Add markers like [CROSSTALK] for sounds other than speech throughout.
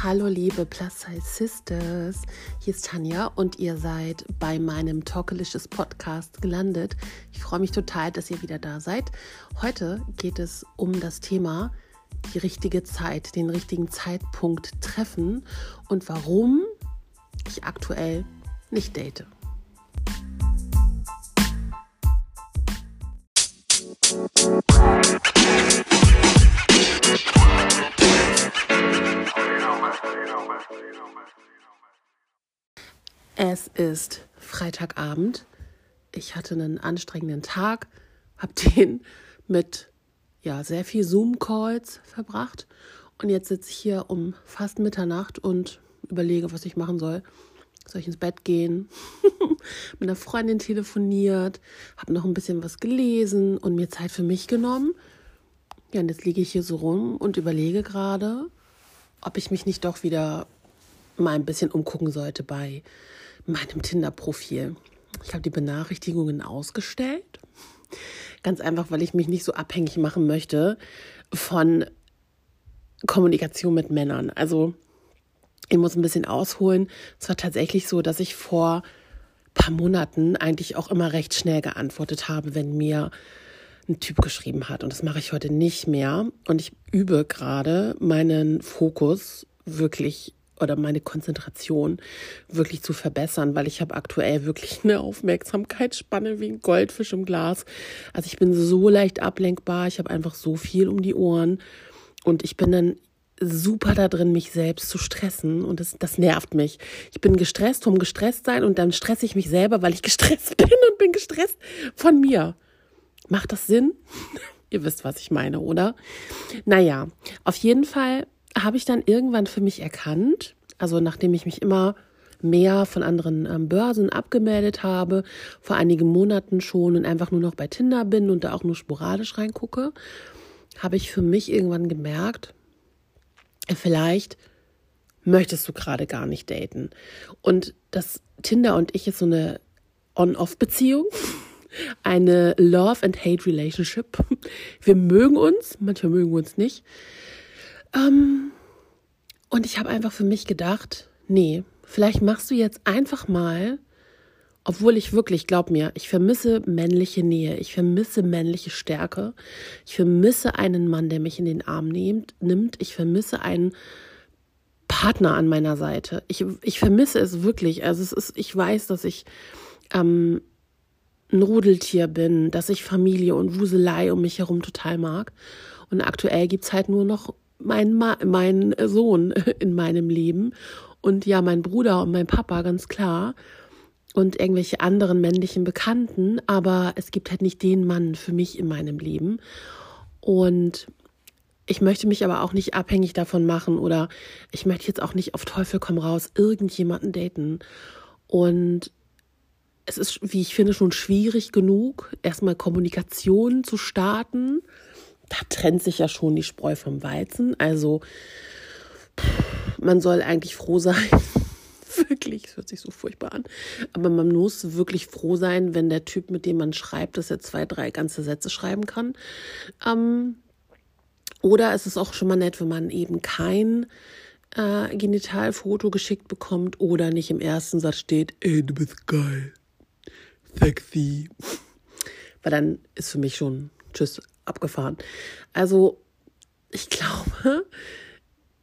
Hallo liebe Plus Size Sisters, hier ist Tanja und ihr seid bei meinem Talkalicious Podcast gelandet. Ich freue mich total, dass ihr wieder da seid. Heute geht es um das Thema die richtige Zeit, den richtigen Zeitpunkt treffen und warum ich aktuell nicht date. Ist Freitagabend. Ich hatte einen anstrengenden Tag, habe [LAUGHS] den mit ja, sehr viel Zoom-Calls verbracht. Und jetzt sitze ich hier um fast Mitternacht und überlege, was ich machen soll. Soll ich ins Bett gehen? [LAUGHS] mit einer Freundin telefoniert, habe noch ein bisschen was gelesen und mir Zeit für mich genommen. Ja, und jetzt liege ich hier so rum und überlege gerade, ob ich mich nicht doch wieder mal ein bisschen umgucken sollte bei meinem Tinder-Profil. Ich habe die Benachrichtigungen ausgestellt. Ganz einfach, weil ich mich nicht so abhängig machen möchte von Kommunikation mit Männern. Also ich muss ein bisschen ausholen. Es war tatsächlich so, dass ich vor ein paar Monaten eigentlich auch immer recht schnell geantwortet habe, wenn mir ein Typ geschrieben hat. Und das mache ich heute nicht mehr. Und ich übe gerade meinen Fokus wirklich oder meine Konzentration wirklich zu verbessern, weil ich habe aktuell wirklich eine Aufmerksamkeitsspanne wie ein Goldfisch im Glas. Also ich bin so leicht ablenkbar, ich habe einfach so viel um die Ohren und ich bin dann super da drin, mich selbst zu stressen und das, das nervt mich. Ich bin gestresst vom gestresst sein und dann stresse ich mich selber, weil ich [LAUGHS] gestresst bin und bin gestresst von mir. Macht das Sinn? [LAUGHS] Ihr wisst, was ich meine, oder? Naja, auf jeden Fall habe ich dann irgendwann für mich erkannt, also nachdem ich mich immer mehr von anderen ähm, Börsen abgemeldet habe, vor einigen Monaten schon und einfach nur noch bei Tinder bin und da auch nur sporadisch reingucke, habe ich für mich irgendwann gemerkt, vielleicht möchtest du gerade gar nicht daten. Und das Tinder und ich ist so eine On-Off-Beziehung, [LAUGHS] eine Love and Hate Relationship. [LAUGHS] Wir mögen uns, manchmal mögen wir uns nicht. Ähm, und ich habe einfach für mich gedacht, nee, vielleicht machst du jetzt einfach mal, obwohl ich wirklich, glaub mir, ich vermisse männliche Nähe, ich vermisse männliche Stärke, ich vermisse einen Mann, der mich in den Arm nimmt, nimmt ich vermisse einen Partner an meiner Seite. Ich, ich vermisse es wirklich. Also es ist, ich weiß, dass ich ähm, ein Rudeltier bin, dass ich Familie und Wuselei um mich herum total mag. Und aktuell gibt's halt nur noch mein, Ma mein Sohn [LAUGHS] in meinem Leben und ja, mein Bruder und mein Papa, ganz klar. Und irgendwelche anderen männlichen Bekannten, aber es gibt halt nicht den Mann für mich in meinem Leben. Und ich möchte mich aber auch nicht abhängig davon machen oder ich möchte jetzt auch nicht auf Teufel komm raus irgendjemanden daten. Und es ist, wie ich finde, schon schwierig genug, erstmal Kommunikation zu starten da trennt sich ja schon die Spreu vom Weizen. Also man soll eigentlich froh sein. [LAUGHS] wirklich, es hört sich so furchtbar an. Aber man muss wirklich froh sein, wenn der Typ, mit dem man schreibt, dass er zwei, drei ganze Sätze schreiben kann. Ähm, oder es ist auch schon mal nett, wenn man eben kein äh, Genitalfoto geschickt bekommt oder nicht im ersten Satz steht, ey, du bist geil, sexy. Weil dann ist für mich schon Tschüss, abgefahren. Also, ich [LAUGHS] glaube,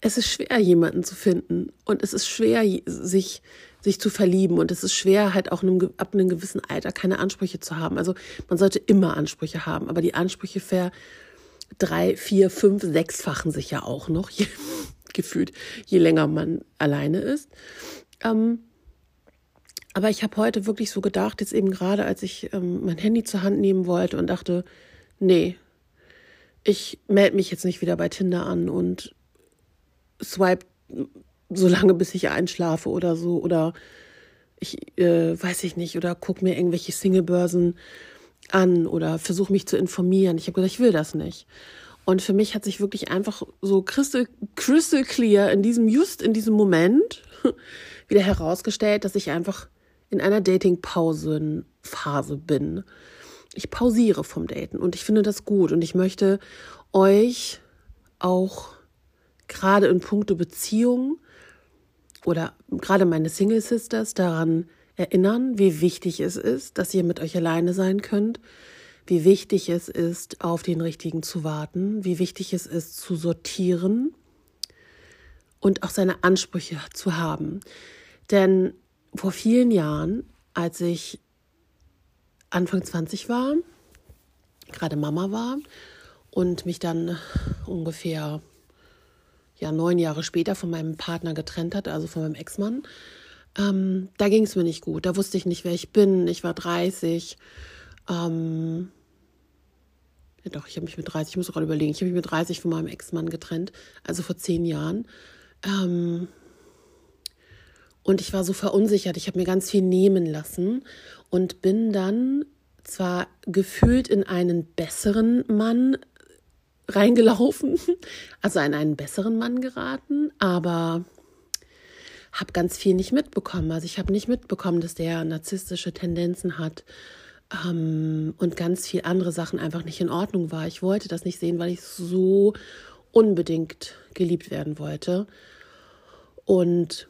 es ist schwer, jemanden zu finden. Und es ist schwer, sich, sich zu verlieben. Und es ist schwer, halt auch einem, ab einem gewissen Alter keine Ansprüche zu haben. Also, man sollte immer Ansprüche haben. Aber die Ansprüche ver drei, vier, fünf, sechsfachen sich ja auch noch, [LAUGHS] je, gefühlt, je länger man alleine ist. Ähm, aber ich habe heute wirklich so gedacht, jetzt eben gerade, als ich ähm, mein Handy zur Hand nehmen wollte und dachte, nee, ich melde mich jetzt nicht wieder bei Tinder an und swipe so lange, bis ich einschlafe oder so. Oder ich äh, weiß ich nicht, oder guck mir irgendwelche Singlebörsen an oder versuche mich zu informieren. Ich habe gesagt, ich will das nicht. Und für mich hat sich wirklich einfach so crystal, crystal clear in diesem, just in diesem Moment [LAUGHS] wieder herausgestellt, dass ich einfach in einer Dating-Pausen-Phase bin ich pausiere vom Daten und ich finde das gut und ich möchte euch auch gerade in puncto Beziehung oder gerade meine Single Sisters daran erinnern, wie wichtig es ist, dass ihr mit euch alleine sein könnt, wie wichtig es ist, auf den richtigen zu warten, wie wichtig es ist, zu sortieren und auch seine Ansprüche zu haben. Denn vor vielen Jahren, als ich Anfang 20 war, gerade Mama war und mich dann ungefähr ja neun Jahre später von meinem Partner getrennt hatte, also von meinem Ex-Mann, ähm, da ging es mir nicht gut. Da wusste ich nicht, wer ich bin. Ich war 30. Ähm, ja doch, ich habe mich mit 30, ich muss gerade überlegen, ich habe mich mit 30 von meinem Ex-Mann getrennt, also vor zehn Jahren. Ähm, und ich war so verunsichert, ich habe mir ganz viel nehmen lassen und bin dann zwar gefühlt in einen besseren Mann reingelaufen, [LAUGHS] also in einen besseren Mann geraten, aber habe ganz viel nicht mitbekommen. Also ich habe nicht mitbekommen, dass der narzisstische Tendenzen hat ähm, und ganz viel andere Sachen einfach nicht in Ordnung war. Ich wollte das nicht sehen, weil ich so unbedingt geliebt werden wollte. Und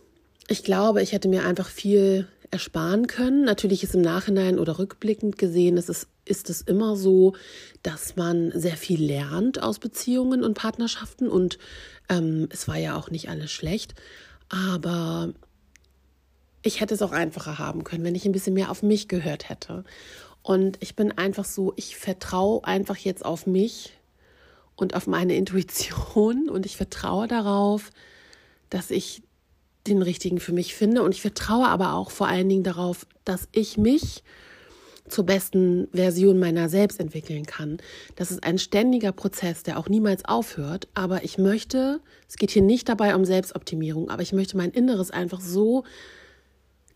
ich glaube, ich hätte mir einfach viel ersparen können. Natürlich ist im Nachhinein oder rückblickend gesehen, es ist, ist es immer so, dass man sehr viel lernt aus Beziehungen und Partnerschaften und ähm, es war ja auch nicht alles schlecht. Aber ich hätte es auch einfacher haben können, wenn ich ein bisschen mehr auf mich gehört hätte. Und ich bin einfach so, ich vertraue einfach jetzt auf mich und auf meine Intuition und ich vertraue darauf, dass ich den richtigen für mich finde. Und ich vertraue aber auch vor allen Dingen darauf, dass ich mich zur besten Version meiner selbst entwickeln kann. Das ist ein ständiger Prozess, der auch niemals aufhört. Aber ich möchte, es geht hier nicht dabei um Selbstoptimierung, aber ich möchte mein Inneres einfach so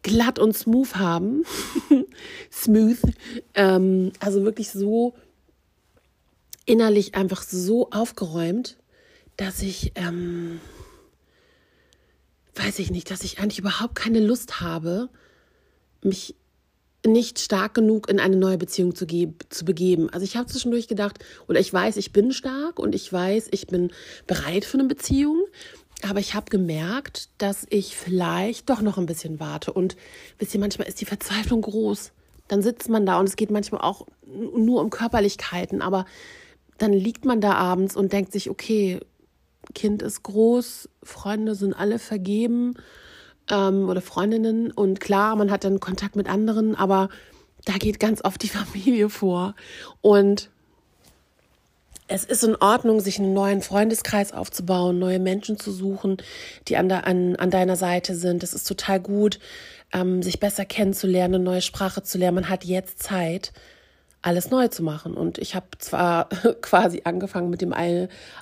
glatt und smooth haben. [LAUGHS] smooth. Ähm, also wirklich so innerlich einfach so aufgeräumt, dass ich, ähm, weiß ich nicht, dass ich eigentlich überhaupt keine Lust habe, mich nicht stark genug in eine neue Beziehung zu, zu begeben. Also ich habe zwischendurch gedacht, oder ich weiß, ich bin stark und ich weiß, ich bin bereit für eine Beziehung. Aber ich habe gemerkt, dass ich vielleicht doch noch ein bisschen warte. Und wisst ihr, manchmal ist die Verzweiflung groß. Dann sitzt man da und es geht manchmal auch nur um Körperlichkeiten. Aber dann liegt man da abends und denkt sich, okay, Kind ist groß, Freunde sind alle vergeben ähm, oder Freundinnen. Und klar, man hat dann Kontakt mit anderen, aber da geht ganz oft die [LAUGHS] Familie vor. Und es ist in Ordnung, sich einen neuen Freundeskreis aufzubauen, neue Menschen zu suchen, die an, an, an deiner Seite sind. Es ist total gut, ähm, sich besser kennenzulernen, eine neue Sprache zu lernen. Man hat jetzt Zeit, alles neu zu machen. Und ich habe zwar [LAUGHS] quasi angefangen mit dem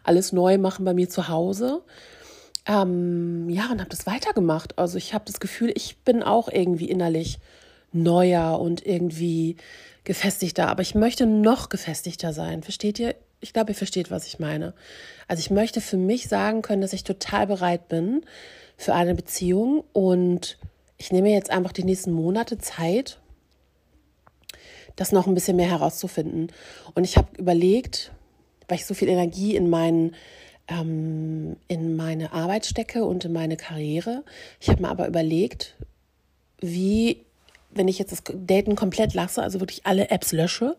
alles neu machen bei mir zu Hause. Ähm, ja, und habe das weitergemacht. Also ich habe das Gefühl, ich bin auch irgendwie innerlich neuer und irgendwie gefestigter. Aber ich möchte noch gefestigter sein. Versteht ihr? Ich glaube, ihr versteht, was ich meine. Also ich möchte für mich sagen können, dass ich total bereit bin für eine Beziehung und ich nehme jetzt einfach die nächsten Monate Zeit, das noch ein bisschen mehr herauszufinden. Und ich habe überlegt, weil ich so viel Energie in meinen ähm, in meine Arbeit stecke und in meine Karriere. Ich habe mir aber überlegt, wie, wenn ich jetzt das Daten komplett lasse, also wirklich alle Apps lösche,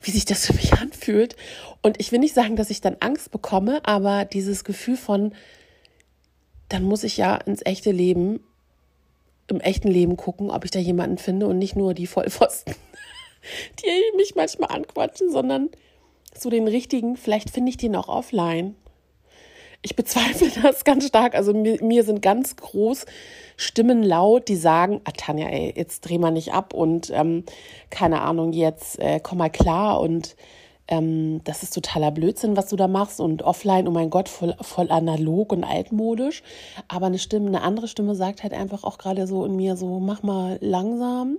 wie sich das [LAUGHS] für mich anfühlt. Und ich will nicht sagen, dass ich dann Angst bekomme, aber dieses Gefühl von, dann muss ich ja ins echte Leben, im echten Leben gucken, ob ich da jemanden finde und nicht nur die Vollpfosten, die mich manchmal anquatschen, sondern so den richtigen, vielleicht finde ich den auch offline ich bezweifle [LAUGHS] das ganz stark. Also mir, mir sind ganz groß Stimmen laut, die sagen, ah, Tanja, ey, jetzt dreh mal nicht ab und ähm, keine Ahnung, jetzt äh, komm mal klar und ähm, das ist totaler Blödsinn, was du da machst und offline, oh mein Gott, voll, voll analog und altmodisch. Aber eine Stimme, eine andere Stimme sagt halt einfach auch gerade so in mir so, mach mal langsam,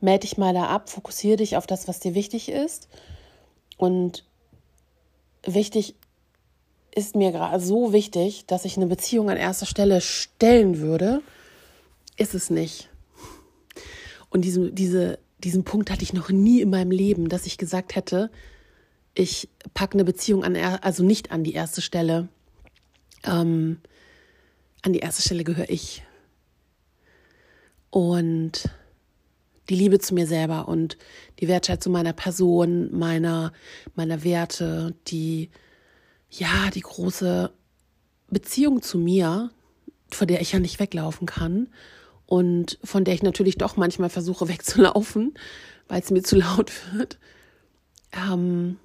melde dich mal da ab, fokussiere dich auf das, was dir wichtig ist. Und wichtig ist mir gerade so wichtig, dass ich eine Beziehung an erster Stelle stellen würde, ist es nicht. Und diesen, diese, diesen Punkt hatte ich noch nie in meinem Leben, dass ich gesagt hätte, ich packe eine Beziehung an, also nicht an die erste Stelle. Ähm, an die erste Stelle gehöre ich. Und die Liebe zu mir selber und die Wertschätzung meiner Person, meiner, meiner Werte, die, ja, die große Beziehung zu mir, vor der ich ja nicht weglaufen kann und von der ich natürlich doch manchmal versuche [LAUGHS] wegzulaufen, weil es mir zu laut wird. Ähm,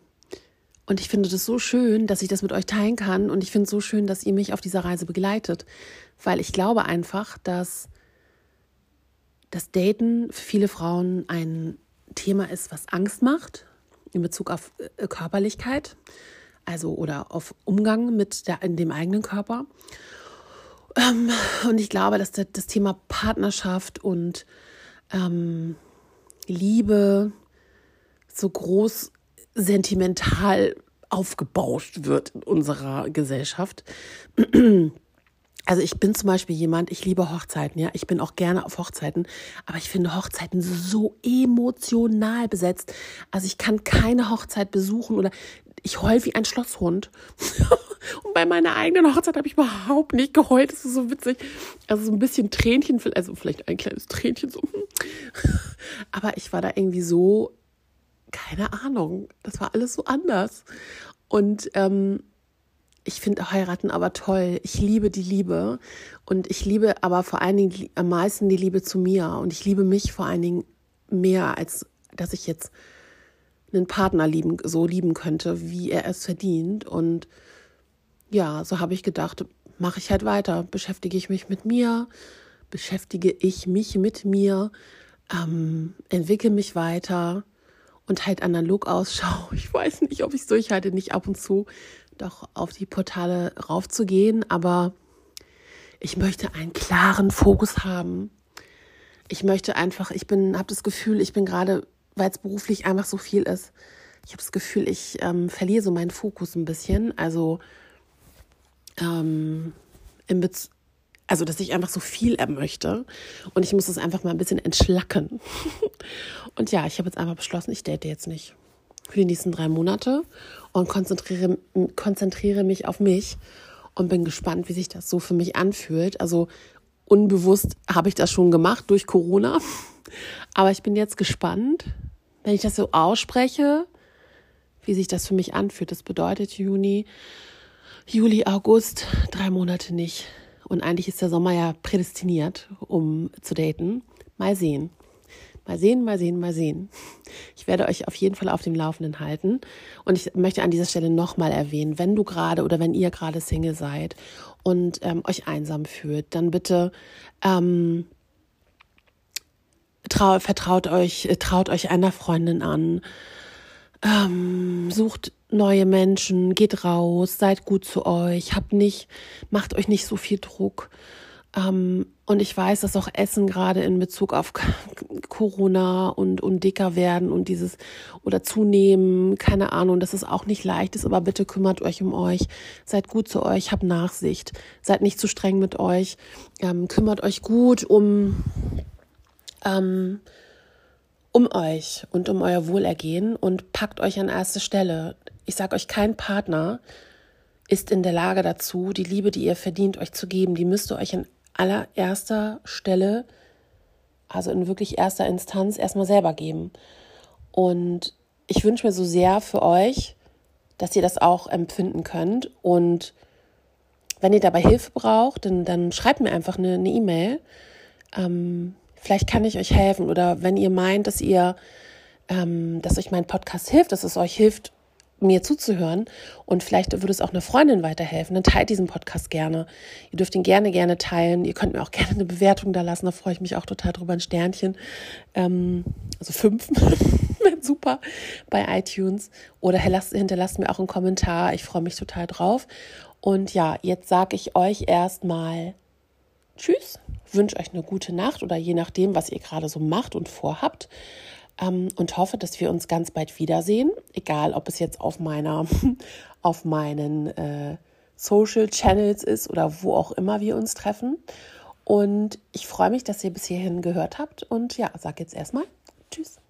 und ich finde das so schön, dass ich das mit euch teilen kann. Und ich finde es so schön, dass ihr mich auf dieser Reise begleitet. Weil ich glaube einfach, dass das Daten für viele Frauen ein Thema ist, was Angst macht in Bezug auf äh, Körperlichkeit, also oder auf Umgang mit der, dem eigenen Körper. Ähm, und ich glaube, dass das Thema Partnerschaft und ähm, Liebe so groß sentimental aufgebauscht wird in unserer Gesellschaft. Also ich bin zum Beispiel jemand, ich liebe Hochzeiten, ja. Ich bin auch gerne auf Hochzeiten, aber ich finde Hochzeiten so emotional besetzt. Also ich kann keine Hochzeit besuchen oder ich heul wie ein Schlosshund. [LAUGHS] Und bei meiner eigenen Hochzeit habe ich überhaupt nicht geheult. Das ist so witzig. Also so ein bisschen Tränchen, also vielleicht ein kleines Tränchen so. [LAUGHS] Aber ich war da irgendwie so, keine Ahnung. Das war alles so anders. Und ähm, ich finde heiraten aber toll. Ich liebe die Liebe und ich liebe aber vor allen Dingen am meisten die Liebe zu mir und ich liebe mich vor allen Dingen mehr, als dass ich jetzt einen Partner lieben, so lieben könnte, wie er es verdient. Und ja, so habe ich gedacht, mache ich halt weiter, beschäftige ich mich mit mir, beschäftige ich mich mit mir, ähm, entwickle mich weiter und halt analog [LAUGHS] Ausschau. Ich weiß nicht, ob ich es durchhalte, nicht ab und zu doch auf die Portale raufzugehen, aber ich möchte einen klaren Fokus haben. Ich möchte einfach, ich bin, habe das Gefühl, ich bin gerade, weil es beruflich einfach so viel ist, ich habe das Gefühl, ich ähm, verliere so meinen Fokus ein bisschen. Also, ähm, im Bez also, dass ich einfach so viel er möchte und ich muss das einfach mal ein bisschen entschlacken. [LAUGHS] und ja, ich habe jetzt einfach beschlossen, ich date jetzt nicht für die nächsten drei Monate und konzentriere, konzentriere mich auf mich und bin gespannt, wie sich das so für mich anfühlt. Also unbewusst habe ich das schon gemacht durch Corona, aber ich bin jetzt gespannt, wenn ich das so ausspreche, wie sich das für mich anfühlt. Das bedeutet Juni, Juli, August, drei Monate nicht. Und eigentlich ist der Sommer ja prädestiniert, um zu daten. Mal sehen. Mal sehen, mal sehen, mal sehen. Ich werde euch auf jeden Fall auf dem Laufenden halten. Und ich möchte an dieser Stelle nochmal erwähnen, wenn du gerade oder wenn ihr gerade Single seid und ähm, euch einsam fühlt, dann bitte ähm, trau, vertraut euch, äh, traut euch einer Freundin an. Ähm, sucht neue Menschen, geht raus, seid gut zu euch, habt nicht, macht euch nicht so viel Druck. Ähm, und ich weiß, dass auch Essen gerade in Bezug auf Corona und, und dicker werden und dieses oder zunehmen, keine Ahnung, dass es auch nicht leicht ist, aber bitte kümmert euch um euch, seid gut zu euch, habt Nachsicht, seid nicht zu streng mit euch, ähm, kümmert euch gut um, ähm, um euch und um euer Wohlergehen und packt euch an erste Stelle. Ich sage euch, kein Partner ist in der Lage dazu, die Liebe, die ihr verdient, euch zu geben. Die müsst ihr euch an allererster Stelle, also in wirklich erster Instanz, erstmal selber geben. Und ich wünsche mir so sehr für euch, dass ihr das auch empfinden könnt. Und wenn ihr dabei Hilfe braucht, dann, dann schreibt mir einfach eine E-Mail. E ähm, vielleicht kann ich euch helfen. Oder wenn ihr meint, dass ihr, ähm, dass euch mein Podcast hilft, dass es euch hilft, mir zuzuhören und vielleicht würde es auch einer Freundin weiterhelfen, dann teilt diesen Podcast gerne. Ihr dürft ihn gerne, gerne teilen. Ihr könnt mir auch [LAUGHS] gerne eine Bewertung da lassen, da freue ich mich auch total drüber, ein Sternchen. Ähm, also fünf, [LAUGHS] super bei iTunes. Oder hinterlasst mir auch einen Kommentar, ich freue mich total drauf. Und ja, jetzt sage ich euch erstmal Tschüss, wünsche euch eine gute Nacht oder je nachdem, was ihr gerade so macht und vorhabt ähm, und hoffe, dass wir uns ganz bald wiedersehen, egal ob es jetzt auf meiner, [LAUGHS] auf meinen äh, Social Channels ist oder wo auch immer wir uns treffen. Und ich freue mich, dass ihr bis hierhin gehört habt und ja, sag jetzt erstmal Tschüss.